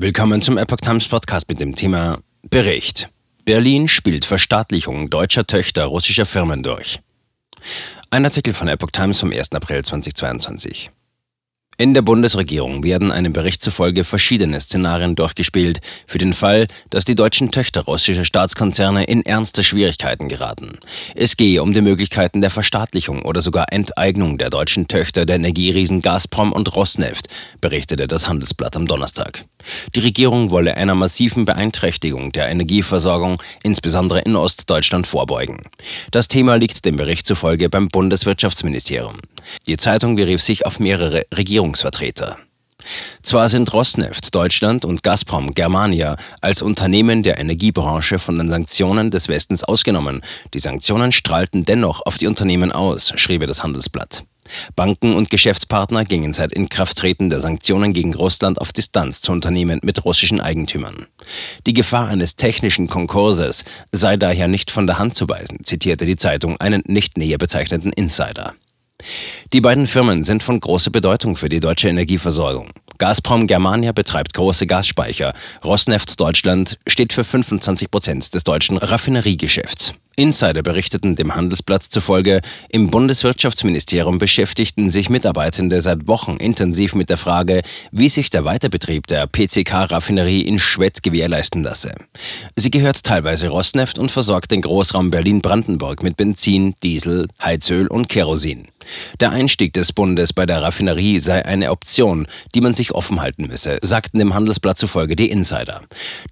Willkommen zum Epoch Times Podcast mit dem Thema Bericht. Berlin spielt Verstaatlichung deutscher Töchter russischer Firmen durch. Ein Artikel von Epoch Times vom 1. April 2022. In der Bundesregierung werden einem Bericht zufolge verschiedene Szenarien durchgespielt für den Fall, dass die deutschen Töchter russischer Staatskonzerne in ernste Schwierigkeiten geraten. Es gehe um die Möglichkeiten der Verstaatlichung oder sogar Enteignung der deutschen Töchter der Energieriesen Gazprom und Rosneft, berichtete das Handelsblatt am Donnerstag. Die Regierung wolle einer massiven Beeinträchtigung der Energieversorgung, insbesondere in Ostdeutschland, vorbeugen. Das Thema liegt dem Bericht zufolge beim Bundeswirtschaftsministerium. Die Zeitung berief sich auf mehrere Regierungsvertreter. Zwar sind Rosneft Deutschland und Gazprom Germania als Unternehmen der Energiebranche von den Sanktionen des Westens ausgenommen, die Sanktionen strahlten dennoch auf die Unternehmen aus, schrieb das Handelsblatt. Banken und Geschäftspartner gingen seit Inkrafttreten der Sanktionen gegen Russland auf Distanz zu Unternehmen mit russischen Eigentümern. Die Gefahr eines technischen Konkurses sei daher nicht von der Hand zu weisen, zitierte die Zeitung einen nicht näher bezeichneten Insider. Die beiden Firmen sind von großer Bedeutung für die deutsche Energieversorgung. Gazprom Germania betreibt große Gasspeicher. Rosneft Deutschland steht für 25 Prozent des deutschen Raffineriegeschäfts. Insider berichteten dem Handelsblatt zufolge, im Bundeswirtschaftsministerium beschäftigten sich Mitarbeitende seit Wochen intensiv mit der Frage, wie sich der Weiterbetrieb der PCK-Raffinerie in Schwedt gewährleisten lasse. Sie gehört teilweise Rosneft und versorgt den Großraum Berlin-Brandenburg mit Benzin, Diesel, Heizöl und Kerosin. Der Einstieg des Bundes bei der Raffinerie sei eine Option, die man sich offen halten müsse, sagten dem Handelsblatt zufolge die Insider.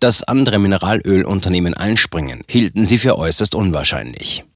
Dass andere Mineralölunternehmen einspringen, hielten sie für äußerst unwahrscheinlich.